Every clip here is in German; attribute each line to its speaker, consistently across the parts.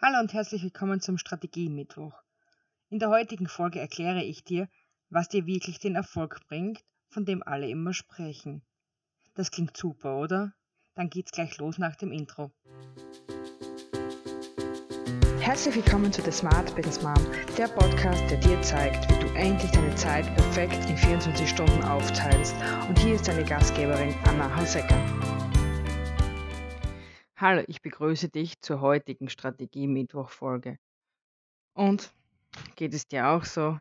Speaker 1: Hallo und herzlich willkommen zum Strategie-Mittwoch. In der heutigen Folge erkläre ich dir, was dir wirklich den Erfolg bringt, von dem alle immer sprechen. Das klingt super, oder? Dann geht's gleich los nach dem Intro. Herzlich willkommen zu The Smart Business Mom, der Podcast, der dir zeigt, wie du endlich deine Zeit perfekt in 24 Stunden aufteilst. Und hier ist deine Gastgeberin Anna Hausecker. Hallo, ich begrüße dich zur heutigen Strategie-Mittwoch-Folge. Und geht es dir auch so?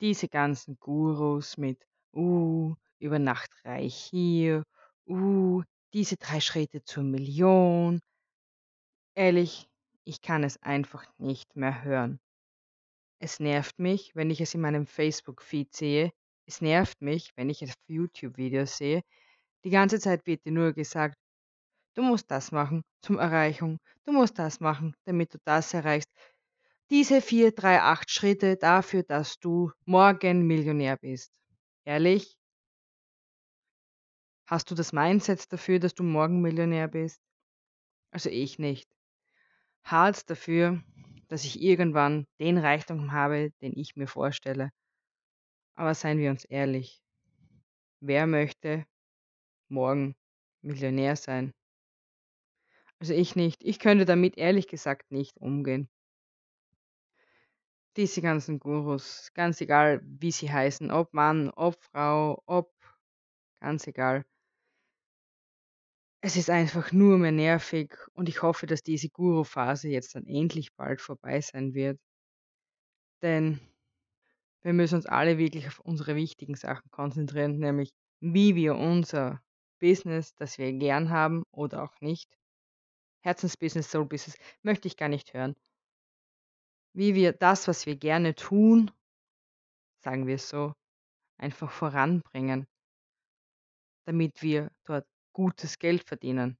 Speaker 1: Diese ganzen Gurus mit, uh, über Nacht reich hier, uh, diese drei Schritte zur Million. Ehrlich, ich kann es einfach nicht mehr hören. Es nervt mich, wenn ich es in meinem Facebook-Feed sehe. Es nervt mich, wenn ich es auf YouTube-Videos sehe. Die ganze Zeit wird dir nur gesagt, Du musst das machen zum Erreichung. Du musst das machen, damit du das erreichst. Diese vier, drei, acht Schritte dafür, dass du morgen Millionär bist. Ehrlich? Hast du das Mindset dafür, dass du morgen Millionär bist? Also ich nicht. Hart dafür, dass ich irgendwann den Reichtum habe, den ich mir vorstelle. Aber seien wir uns ehrlich. Wer möchte morgen Millionär sein? Also ich nicht. Ich könnte damit ehrlich gesagt nicht umgehen. Diese ganzen Gurus, ganz egal, wie sie heißen, ob Mann, ob Frau, ob, ganz egal. Es ist einfach nur mehr nervig und ich hoffe, dass diese Guru-Phase jetzt dann endlich bald vorbei sein wird. Denn wir müssen uns alle wirklich auf unsere wichtigen Sachen konzentrieren, nämlich wie wir unser Business, das wir gern haben oder auch nicht, Herzensbusiness, Soul-Business, möchte ich gar nicht hören. Wie wir das, was wir gerne tun, sagen wir es so, einfach voranbringen, damit wir dort gutes Geld verdienen.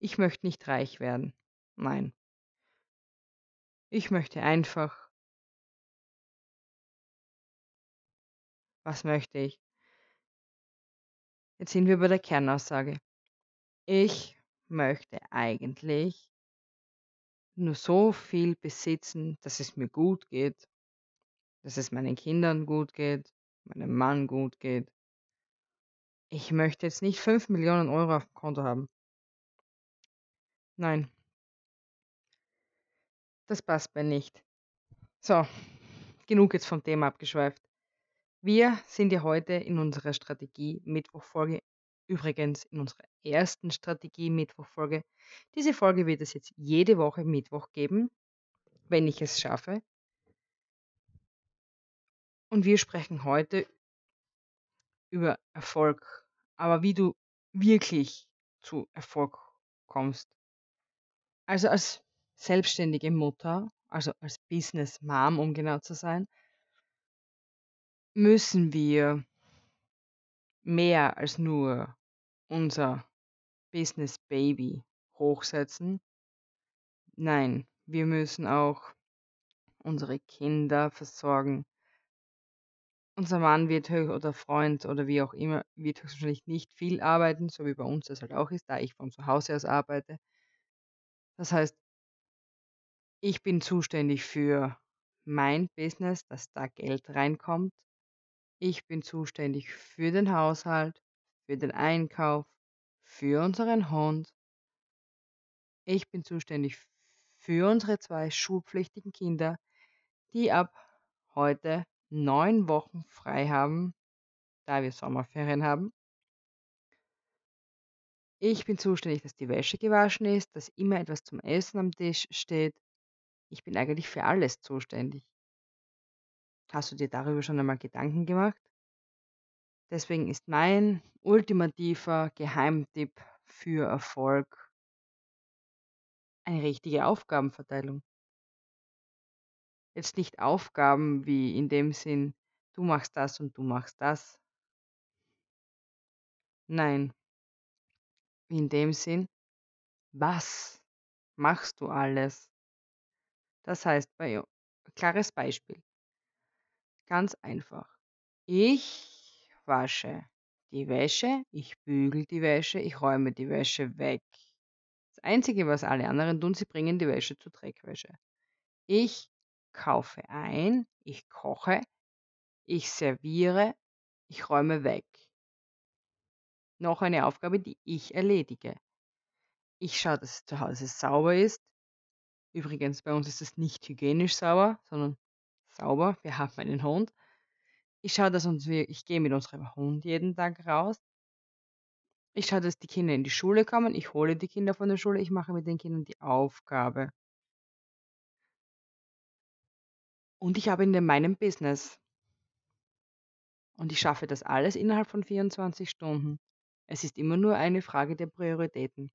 Speaker 1: Ich möchte nicht reich werden. Nein. Ich möchte einfach. Was möchte ich? Jetzt sind wir bei der Kernaussage. Ich möchte eigentlich nur so viel besitzen, dass es mir gut geht, dass es meinen Kindern gut geht, meinem Mann gut geht. Ich möchte jetzt nicht 5 Millionen Euro auf dem Konto haben. Nein. Das passt mir nicht. So, genug jetzt vom Thema abgeschweift. Wir sind ja heute in unserer Strategie Mittwochfolge Übrigens in unserer ersten Strategie-Mittwoch-Folge. Diese Folge wird es jetzt jede Woche Mittwoch geben, wenn ich es schaffe. Und wir sprechen heute über Erfolg, aber wie du wirklich zu Erfolg kommst. Also als selbstständige Mutter, also als Business Mom, um genau zu sein, müssen wir mehr als nur unser Business Baby hochsetzen. Nein, wir müssen auch unsere Kinder versorgen. Unser Mann wird oder Freund oder wie auch immer, wird höchstwahrscheinlich nicht viel arbeiten, so wie bei uns das halt auch ist, da ich von zu Hause aus arbeite. Das heißt, ich bin zuständig für mein Business, dass da Geld reinkommt. Ich bin zuständig für den Haushalt, für den Einkauf, für unseren Hund. Ich bin zuständig für unsere zwei schulpflichtigen Kinder, die ab heute neun Wochen frei haben, da wir Sommerferien haben. Ich bin zuständig, dass die Wäsche gewaschen ist, dass immer etwas zum Essen am Tisch steht. Ich bin eigentlich für alles zuständig. Hast du dir darüber schon einmal Gedanken gemacht? Deswegen ist mein ultimativer Geheimtipp für Erfolg eine richtige Aufgabenverteilung. Jetzt nicht Aufgaben wie in dem Sinn, du machst das und du machst das. Nein, in dem Sinn, was machst du alles? Das heißt, bei, klares Beispiel. Ganz einfach. Ich wasche die Wäsche, ich bügel die Wäsche, ich räume die Wäsche weg. Das Einzige, was alle anderen tun, sie bringen die Wäsche zur Dreckwäsche. Ich kaufe ein, ich koche, ich serviere, ich räume weg. Noch eine Aufgabe, die ich erledige. Ich schaue, dass es zu Hause sauber ist. Übrigens, bei uns ist es nicht hygienisch sauber, sondern sauber. Wir haben einen Hund. Ich schaue, dass uns wir, ich gehe mit unserem Hund jeden Tag raus. Ich schaue, dass die Kinder in die Schule kommen. Ich hole die Kinder von der Schule. Ich mache mit den Kindern die Aufgabe. Und ich habe in meinem Business. Und ich schaffe das alles innerhalb von 24 Stunden. Es ist immer nur eine Frage der Prioritäten.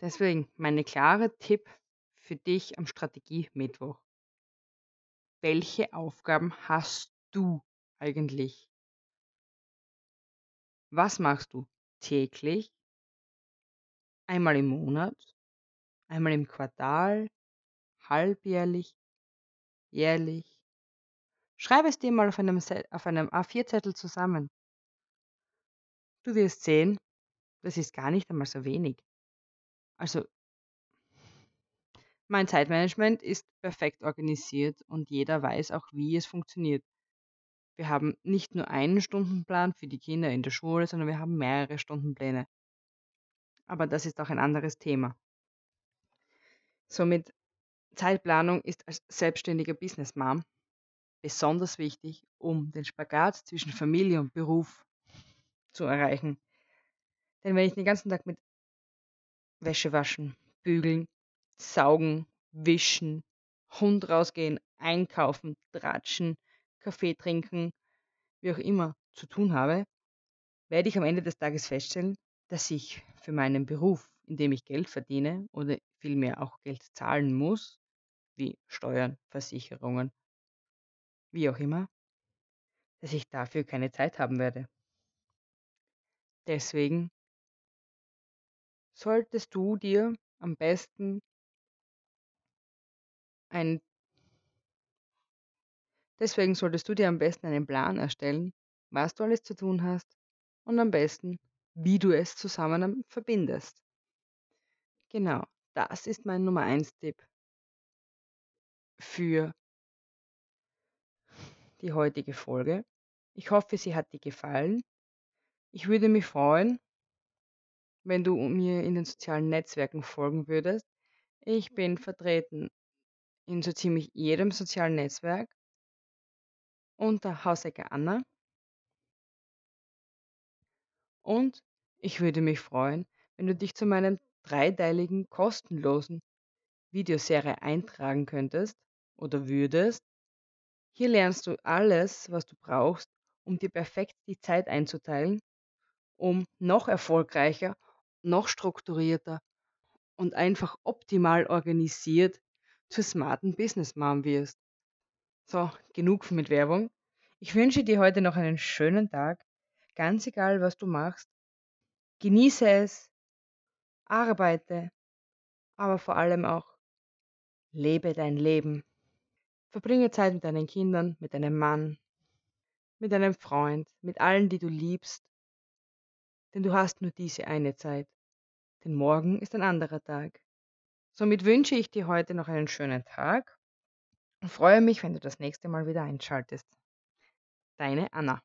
Speaker 1: Deswegen mein klarer Tipp für dich am Strategie-Mittwoch. Welche Aufgaben hast du eigentlich? Was machst du täglich, einmal im Monat, einmal im Quartal, halbjährlich, jährlich? Schreib es dir mal auf einem, auf einem A4-Zettel zusammen. Du wirst sehen, das ist gar nicht einmal so wenig. Also, mein Zeitmanagement ist perfekt organisiert und jeder weiß auch, wie es funktioniert. Wir haben nicht nur einen Stundenplan für die Kinder in der Schule, sondern wir haben mehrere Stundenpläne. Aber das ist auch ein anderes Thema. Somit Zeitplanung ist als selbstständiger Business Mom besonders wichtig, um den Spagat zwischen Familie und Beruf zu erreichen. Denn wenn ich den ganzen Tag mit Wäsche waschen, bügeln, saugen, wischen, Hund rausgehen, einkaufen, tratschen, Kaffee trinken, wie auch immer zu tun habe, werde ich am Ende des Tages feststellen, dass ich für meinen Beruf, in dem ich Geld verdiene oder vielmehr auch Geld zahlen muss, wie Steuern, Versicherungen, wie auch immer, dass ich dafür keine Zeit haben werde. Deswegen solltest du dir am besten ein Deswegen solltest du dir am besten einen Plan erstellen, was du alles zu tun hast und am besten, wie du es zusammen verbindest. Genau, das ist mein Nummer 1 Tipp für die heutige Folge. Ich hoffe, sie hat dir gefallen. Ich würde mich freuen, wenn du mir in den sozialen Netzwerken folgen würdest. Ich bin vertreten in so ziemlich jedem sozialen Netzwerk unter Hausecker Anna. Und ich würde mich freuen, wenn du dich zu meinem dreiteiligen kostenlosen Videoserie eintragen könntest oder würdest. Hier lernst du alles, was du brauchst, um dir perfekt die Zeit einzuteilen, um noch erfolgreicher, noch strukturierter und einfach optimal organisiert zur smarten Business Mom wirst. So, genug mit Werbung. Ich wünsche dir heute noch einen schönen Tag, ganz egal, was du machst. Genieße es, arbeite, aber vor allem auch lebe dein Leben. Verbringe Zeit mit deinen Kindern, mit deinem Mann, mit deinem Freund, mit allen, die du liebst. Denn du hast nur diese eine Zeit. Denn morgen ist ein anderer Tag. Somit wünsche ich dir heute noch einen schönen Tag und freue mich, wenn du das nächste Mal wieder einschaltest. Deine Anna.